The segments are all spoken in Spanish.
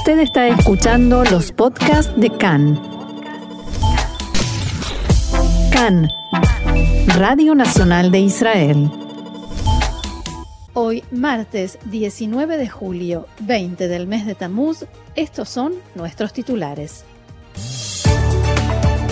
Usted está escuchando los podcasts de CAN. CAN, Radio Nacional de Israel. Hoy, martes 19 de julio, 20 del mes de Tamuz, estos son nuestros titulares.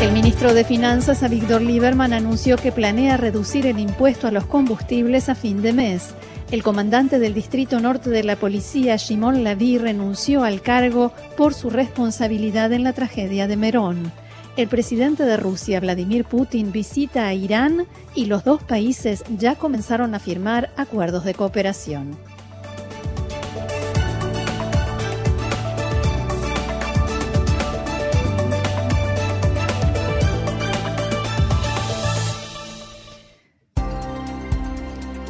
El ministro de Finanzas, Avigdor Lieberman, anunció que planea reducir el impuesto a los combustibles a fin de mes. El comandante del Distrito Norte de la Policía, Shimon Laví, renunció al cargo por su responsabilidad en la tragedia de Merón. El presidente de Rusia, Vladimir Putin, visita a Irán y los dos países ya comenzaron a firmar acuerdos de cooperación.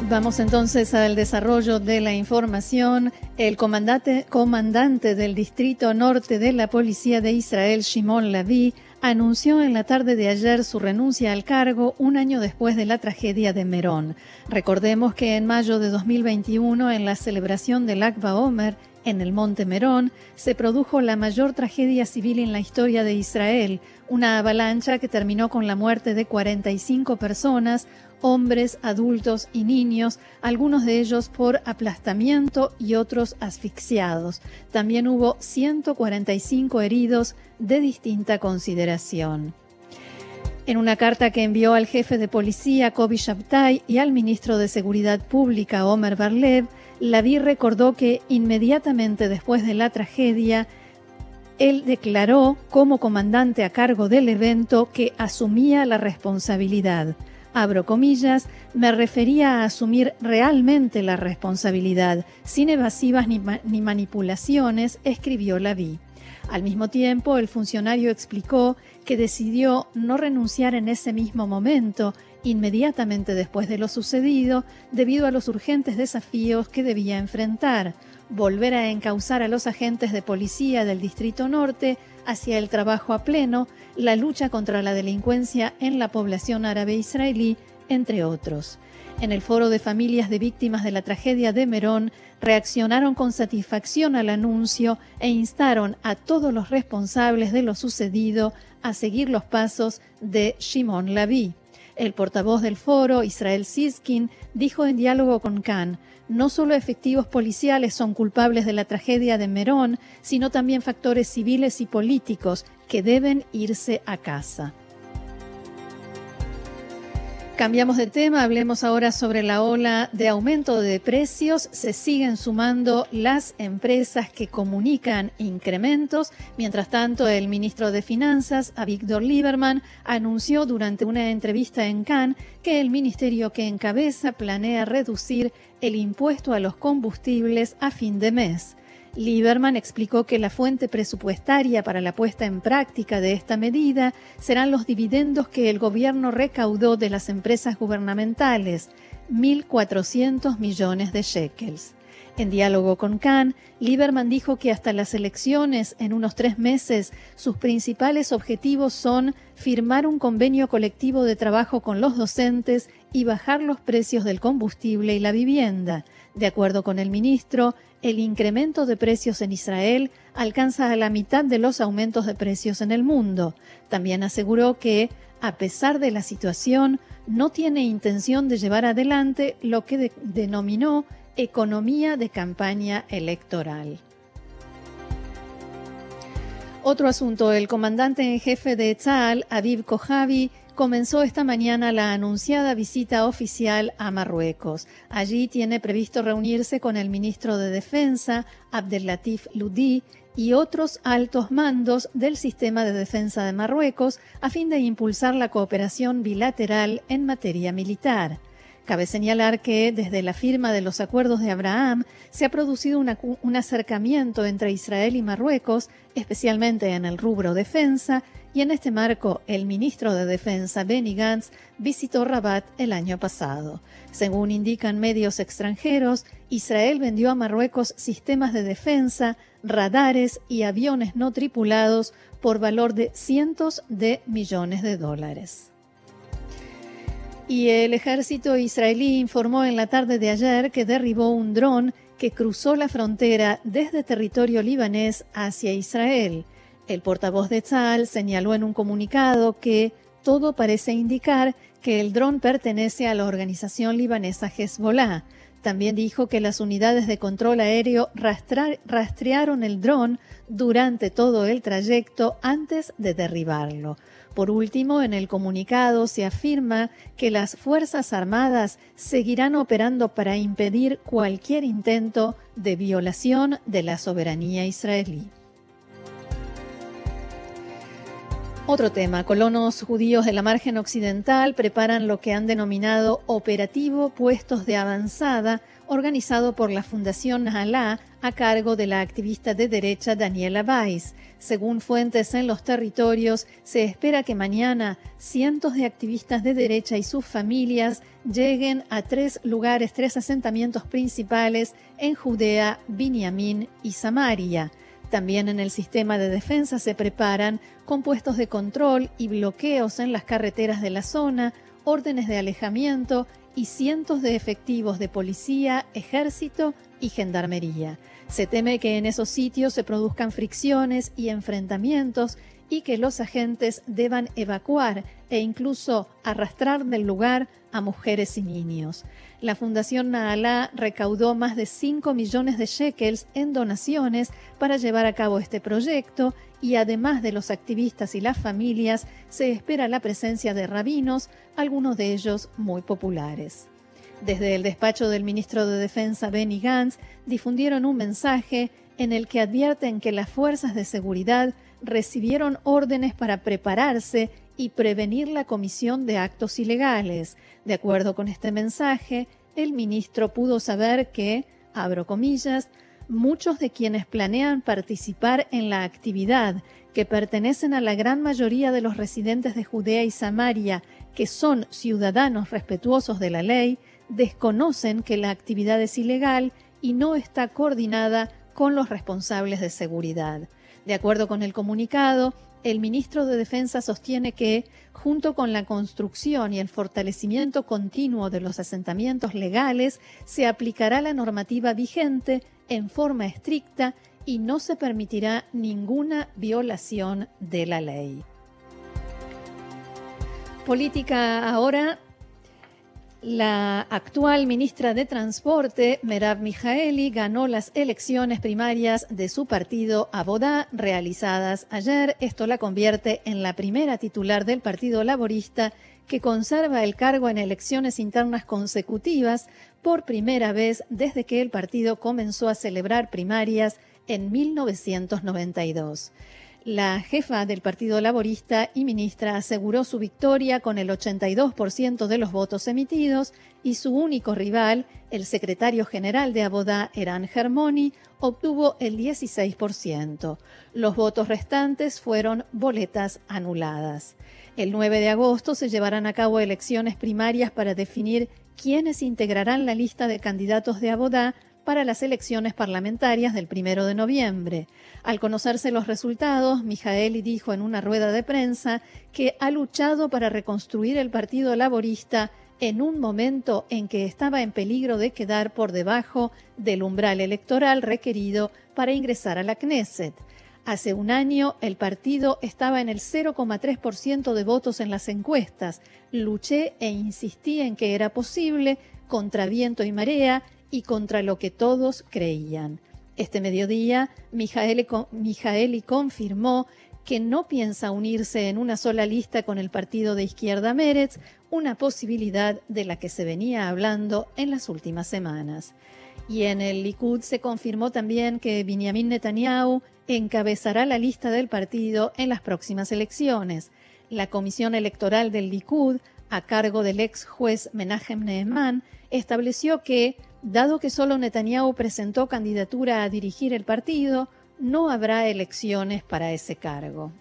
Vamos entonces al desarrollo de la información. El comandante, comandante del Distrito Norte de la Policía de Israel, Shimon Laví, anunció en la tarde de ayer su renuncia al cargo un año después de la tragedia de Merón. Recordemos que en mayo de 2021, en la celebración del Akba Omer, en el Monte Merón se produjo la mayor tragedia civil en la historia de Israel, una avalancha que terminó con la muerte de 45 personas, hombres, adultos y niños, algunos de ellos por aplastamiento y otros asfixiados. También hubo 145 heridos de distinta consideración. En una carta que envió al jefe de policía, Kobi Shabtai, y al ministro de Seguridad Pública, Omer Barlev, Laví recordó que inmediatamente después de la tragedia, él declaró como comandante a cargo del evento que asumía la responsabilidad. Abro comillas, me refería a asumir realmente la responsabilidad, sin evasivas ni, manipulaciones, escribió Laví. Al mismo tiempo, el funcionario explicó que decidió no renunciar en ese mismo momento inmediatamente después de lo sucedido debido a los urgentes desafíos que debía enfrentar, volver a encauzar a los agentes de policía del Distrito Norte hacia el trabajo a pleno, la lucha contra la delincuencia en la población árabe israelí, entre otros. En el foro de familias de víctimas de la tragedia de Merón, reaccionaron con satisfacción al anuncio e instaron a todos los responsables de lo sucedido a seguir los pasos de Shimon Laví. El portavoz del foro, Israel Siskin, dijo en diálogo con Khan, no solo efectivos policiales son culpables de la tragedia de Merón, sino también factores civiles y políticos que deben irse a casa. Cambiamos de tema, hablemos ahora sobre la ola de aumento de precios. Se siguen sumando las empresas que comunican incrementos. Mientras tanto, el ministro de Finanzas, Avigdor Lieberman, anunció durante una entrevista en Cannes que el ministerio que encabeza planea reducir el impuesto a los combustibles a fin de mes. Lieberman explicó que la fuente presupuestaria para la puesta en práctica de esta medida serán los dividendos que el gobierno recaudó de las empresas gubernamentales, 1.400 millones de shekels. En diálogo con Khan, Lieberman dijo que hasta las elecciones en unos tres meses sus principales objetivos son firmar un convenio colectivo de trabajo con los docentes y bajar los precios del combustible y la vivienda. De acuerdo con el ministro, el incremento de precios en Israel alcanza a la mitad de los aumentos de precios en el mundo. También aseguró que, a pesar de la situación, no tiene intención de llevar adelante lo que denominó economía de campaña electoral. Otro asunto, el comandante en jefe de Tzal, Aviv Kojavi, comenzó esta mañana la anunciada visita oficial a Marruecos. Allí tiene previsto reunirse con el ministro de Defensa, Abdelatif Ludi, y otros altos mandos del sistema de defensa de Marruecos a fin de impulsar la cooperación bilateral en materia militar. Cabe señalar que desde la firma de los acuerdos de Abraham se ha producido un acercamiento entre Israel y Marruecos, especialmente en el rubro defensa, y en este marco el ministro de Defensa Benny Gantz visitó Rabat el año pasado. Según indican medios extranjeros, Israel vendió a Marruecos sistemas de defensa, radares y aviones no tripulados por valor de cientos de millones de dólares. Y el ejército israelí informó en la tarde de ayer que derribó un dron que cruzó la frontera desde territorio libanés hacia Israel. El portavoz de Tzal señaló en un comunicado que todo parece indicar que el dron pertenece a la organización libanesa Hezbollah. También dijo que las unidades de control aéreo rastrearon el dron durante todo el trayecto antes de derribarlo. Por último, en el comunicado se afirma que las Fuerzas Armadas seguirán operando para impedir cualquier intento de violación de la soberanía israelí. Otro tema, colonos judíos de la margen occidental preparan lo que han denominado Operativo Puestos de Avanzada, organizado por la Fundación Alá a cargo de la activista de derecha Daniela Weiss. Según fuentes en los territorios, se espera que mañana cientos de activistas de derecha y sus familias lleguen a tres lugares, tres asentamientos principales en Judea, Binyamin y Samaria. También en el sistema de defensa se preparan compuestos de control y bloqueos en las carreteras de la zona, órdenes de alejamiento y cientos de efectivos de policía, ejército y gendarmería. Se teme que en esos sitios se produzcan fricciones y enfrentamientos y que los agentes deban evacuar e incluso arrastrar del lugar a mujeres y niños. La Fundación Naalá recaudó más de 5 millones de shekels en donaciones para llevar a cabo este proyecto y además de los activistas y las familias, se espera la presencia de rabinos, algunos de ellos muy populares. Desde el despacho del ministro de Defensa Benny Gantz difundieron un mensaje en el que advierten que las fuerzas de seguridad recibieron órdenes para prepararse y prevenir la comisión de actos ilegales. De acuerdo con este mensaje, el ministro pudo saber que, abro comillas, muchos de quienes planean participar en la actividad, que pertenecen a la gran mayoría de los residentes de Judea y Samaria, que son ciudadanos respetuosos de la ley, desconocen que la actividad es ilegal y no está coordinada con los responsables de seguridad. De acuerdo con el comunicado, el ministro de Defensa sostiene que, junto con la construcción y el fortalecimiento continuo de los asentamientos legales, se aplicará la normativa vigente en forma estricta y no se permitirá ninguna violación de la ley. Política ahora la actual ministra de Transporte, Merav Mijaeli, ganó las elecciones primarias de su partido Abodá realizadas ayer. Esto la convierte en la primera titular del Partido Laborista que conserva el cargo en elecciones internas consecutivas por primera vez desde que el partido comenzó a celebrar primarias en 1992. La jefa del Partido Laborista y ministra aseguró su victoria con el 82% de los votos emitidos y su único rival, el secretario general de Abodá, Eran Germoni, obtuvo el 16%. Los votos restantes fueron boletas anuladas. El 9 de agosto se llevarán a cabo elecciones primarias para definir quiénes integrarán la lista de candidatos de Abodá para las elecciones parlamentarias del primero de noviembre. Al conocerse los resultados, Mijaeli dijo en una rueda de prensa que ha luchado para reconstruir el Partido Laborista en un momento en que estaba en peligro de quedar por debajo del umbral electoral requerido para ingresar a la Knesset. Hace un año el partido estaba en el 0,3% de votos en las encuestas. Luché e insistí en que era posible, contra viento y marea, y contra lo que todos creían. Este mediodía, Mijaeli, confirmó que no piensa unirse en una sola lista con el partido de izquierda Meretz, una posibilidad de la que se venía hablando en las últimas semanas. Y en el Likud se confirmó también que Benjamin Netanyahu encabezará la lista del partido en las próximas elecciones. La comisión electoral del Likud, a cargo del ex juez Menachem Nehman, estableció que Dado que solo Netanyahu presentó candidatura a dirigir el partido, no habrá elecciones para ese cargo.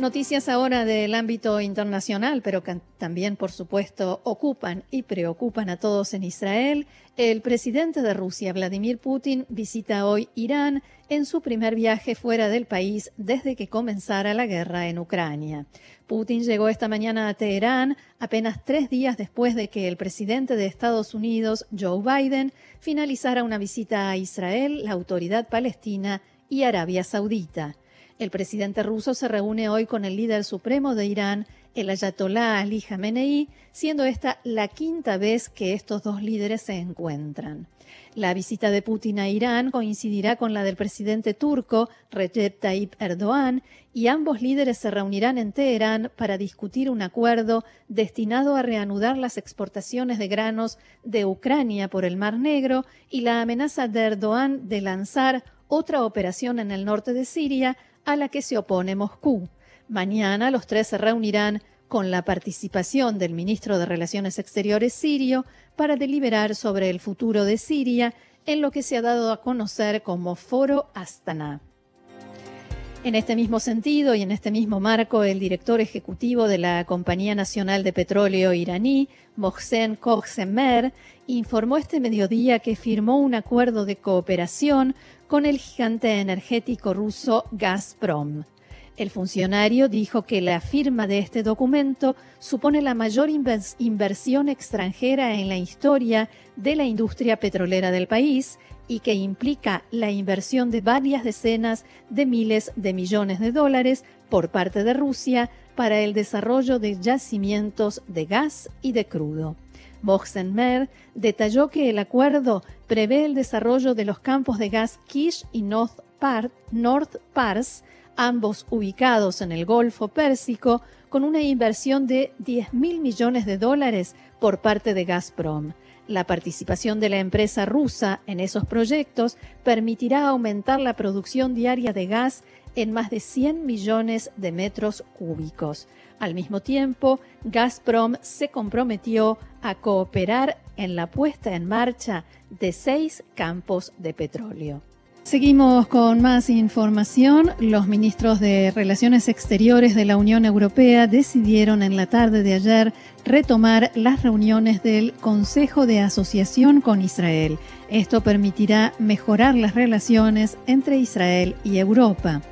Noticias ahora del ámbito internacional, pero que también, por supuesto, ocupan y preocupan a todos en Israel. El presidente de Rusia, Vladimir Putin, visita hoy Irán en su primer viaje fuera del país desde que comenzara la guerra en Ucrania. Putin llegó esta mañana a Teherán apenas tres días después de que el presidente de Estados Unidos, Joe Biden, finalizara una visita a Israel, la autoridad palestina y Arabia Saudita. El presidente ruso se reúne hoy con el líder supremo de Irán, el ayatolá Ali Khamenei, siendo esta la quinta vez que estos dos líderes se encuentran. La visita de Putin a Irán coincidirá con la del presidente turco Recep Tayyip Erdogan y ambos líderes se reunirán en Teherán para discutir un acuerdo destinado a reanudar las exportaciones de granos de Ucrania por el Mar Negro y la amenaza de Erdogan de lanzar otra operación en el norte de Siria a la que se opone Moscú. Mañana los tres se reunirán con la participación del ministro de Relaciones Exteriores sirio para deliberar sobre el futuro de Siria en lo que se ha dado a conocer como Foro Astana. En este mismo sentido y en este mismo marco, el director ejecutivo de la Compañía Nacional de Petróleo iraní, Mohsen Kochsemer, informó este mediodía que firmó un acuerdo de cooperación con el gigante energético ruso Gazprom. El funcionario dijo que la firma de este documento supone la mayor inversión extranjera en la historia de la industria petrolera del país y que implica la inversión de varias decenas de miles de millones de dólares por parte de Rusia para el desarrollo de yacimientos de gas y de crudo. Boxenmer detalló que el acuerdo prevé el desarrollo de los campos de gas Kish y North, Pars, ambos ubicados en el Golfo Pérsico, con una inversión de 10 mil millones de dólares por parte de Gazprom. La participación de la empresa rusa en esos proyectos permitirá aumentar la producción diaria de gas en más de 100 millones de metros cúbicos. Al mismo tiempo, Gazprom se comprometió a cooperar en la puesta en marcha de seis campos de petróleo. Seguimos con más información. Los ministros de Relaciones Exteriores de la Unión Europea decidieron en la tarde de ayer retomar las reuniones del Consejo de Asociación con Israel. Esto permitirá mejorar las relaciones entre Israel y Europa.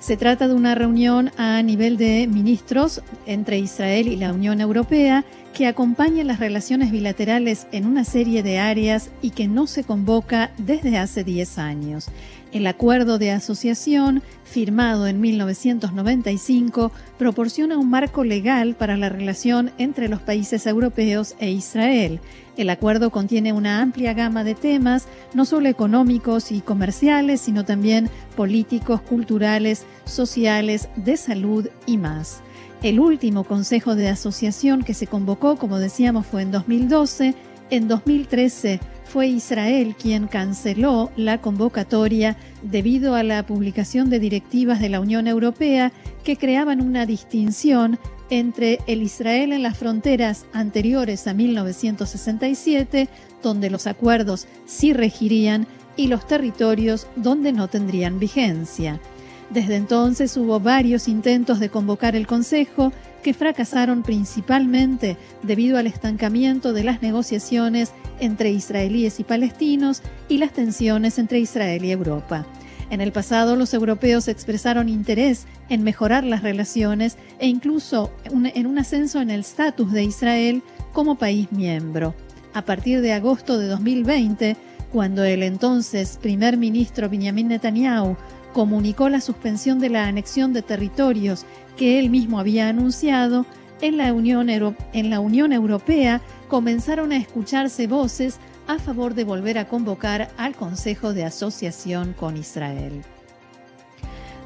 Se trata de una reunión a nivel de ministros entre Israel y la Unión Europea que acompaña las relaciones bilaterales en una serie de áreas y que no se convoca desde hace 10 años. El acuerdo de asociación, firmado en 1995, proporciona un marco legal para la relación entre los países europeos e Israel. El acuerdo contiene una amplia gama de temas, no solo económicos y comerciales, sino también políticos, culturales, sociales, de salud y más. El último Consejo de Asociación que se convocó, como decíamos, fue en 2012. En 2013 fue Israel quien canceló la convocatoria debido a la publicación de directivas de la Unión Europea que creaban una distinción entre el Israel en las fronteras anteriores a 1967, donde los acuerdos sí regirían, y los territorios donde no tendrían vigencia. Desde entonces hubo varios intentos de convocar el Consejo que fracasaron principalmente debido al estancamiento de las negociaciones entre israelíes y palestinos y las tensiones entre Israel y Europa. En el pasado los europeos expresaron interés en mejorar las relaciones e incluso en un ascenso en el estatus de Israel como país miembro. A partir de agosto de 2020, cuando el entonces primer ministro Benjamin Netanyahu comunicó la suspensión de la anexión de territorios que él mismo había anunciado, en la Unión, Europea comenzaron a escucharse voces a favor de volver a convocar al Consejo de Asociación con Israel.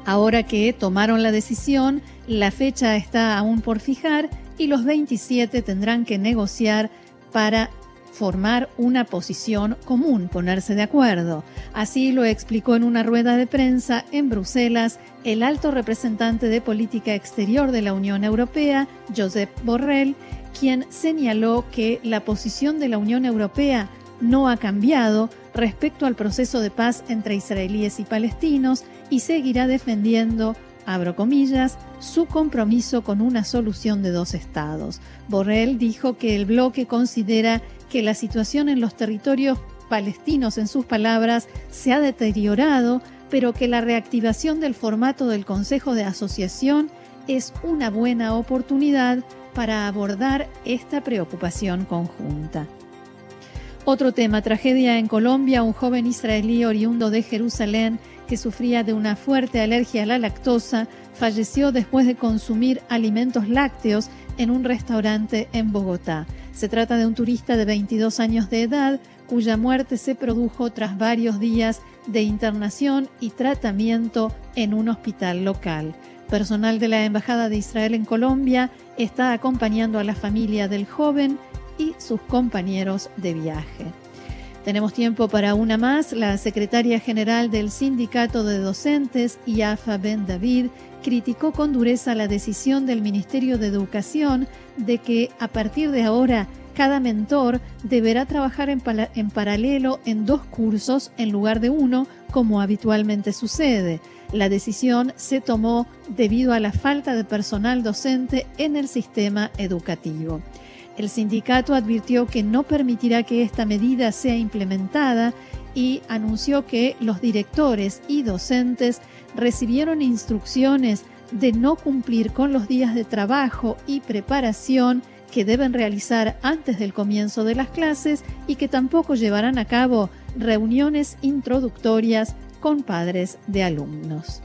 Ahora que tomaron la decisión, la fecha está aún por fijar y los 27 tendrán que negociar para formar una posición común, ponerse de acuerdo. Así lo explicó en una rueda de prensa en Bruselas el alto representante de política exterior de la Unión Europea, Josep Borrell, quien señaló que la posición de la Unión Europea no ha cambiado respecto al proceso de paz entre israelíes y palestinos y seguirá defendiendo abro comillas, su compromiso con una solución de dos estados. Borrell dijo que el bloque considera que la situación en los territorios palestinos, en sus palabras, se ha deteriorado, pero que la reactivación del formato del Consejo de Asociación es una buena oportunidad para abordar esta preocupación conjunta. Otro tema, tragedia en Colombia, un joven israelí oriundo de Jerusalén que sufría de una fuerte alergia a la lactosa falleció después de consumir alimentos lácteos en un restaurante en Bogotá. Se trata de un turista de 22 años de edad cuya muerte se produjo tras varios días de internación y tratamiento en un hospital local. Personal de la Embajada de Israel en Colombia está acompañando a la familia del joven y sus compañeros de viaje. Tenemos tiempo para una más. La secretaria general del Sindicato de Docentes, Yafa Ben David, criticó con dureza la decisión del Ministerio de Educación de que a partir de ahora cada mentor deberá trabajar en, en, paralelo en dos cursos en lugar de uno, como habitualmente sucede. La decisión se tomó debido a la falta de personal docente en el sistema educativo. El sindicato advirtió que no permitirá que esta medida sea implementada y anunció que los directores y docentes recibieron instrucciones de no cumplir con los días de trabajo y preparación que deben realizar antes del comienzo de las clases y que tampoco llevarán a cabo reuniones introductorias con padres de alumnos.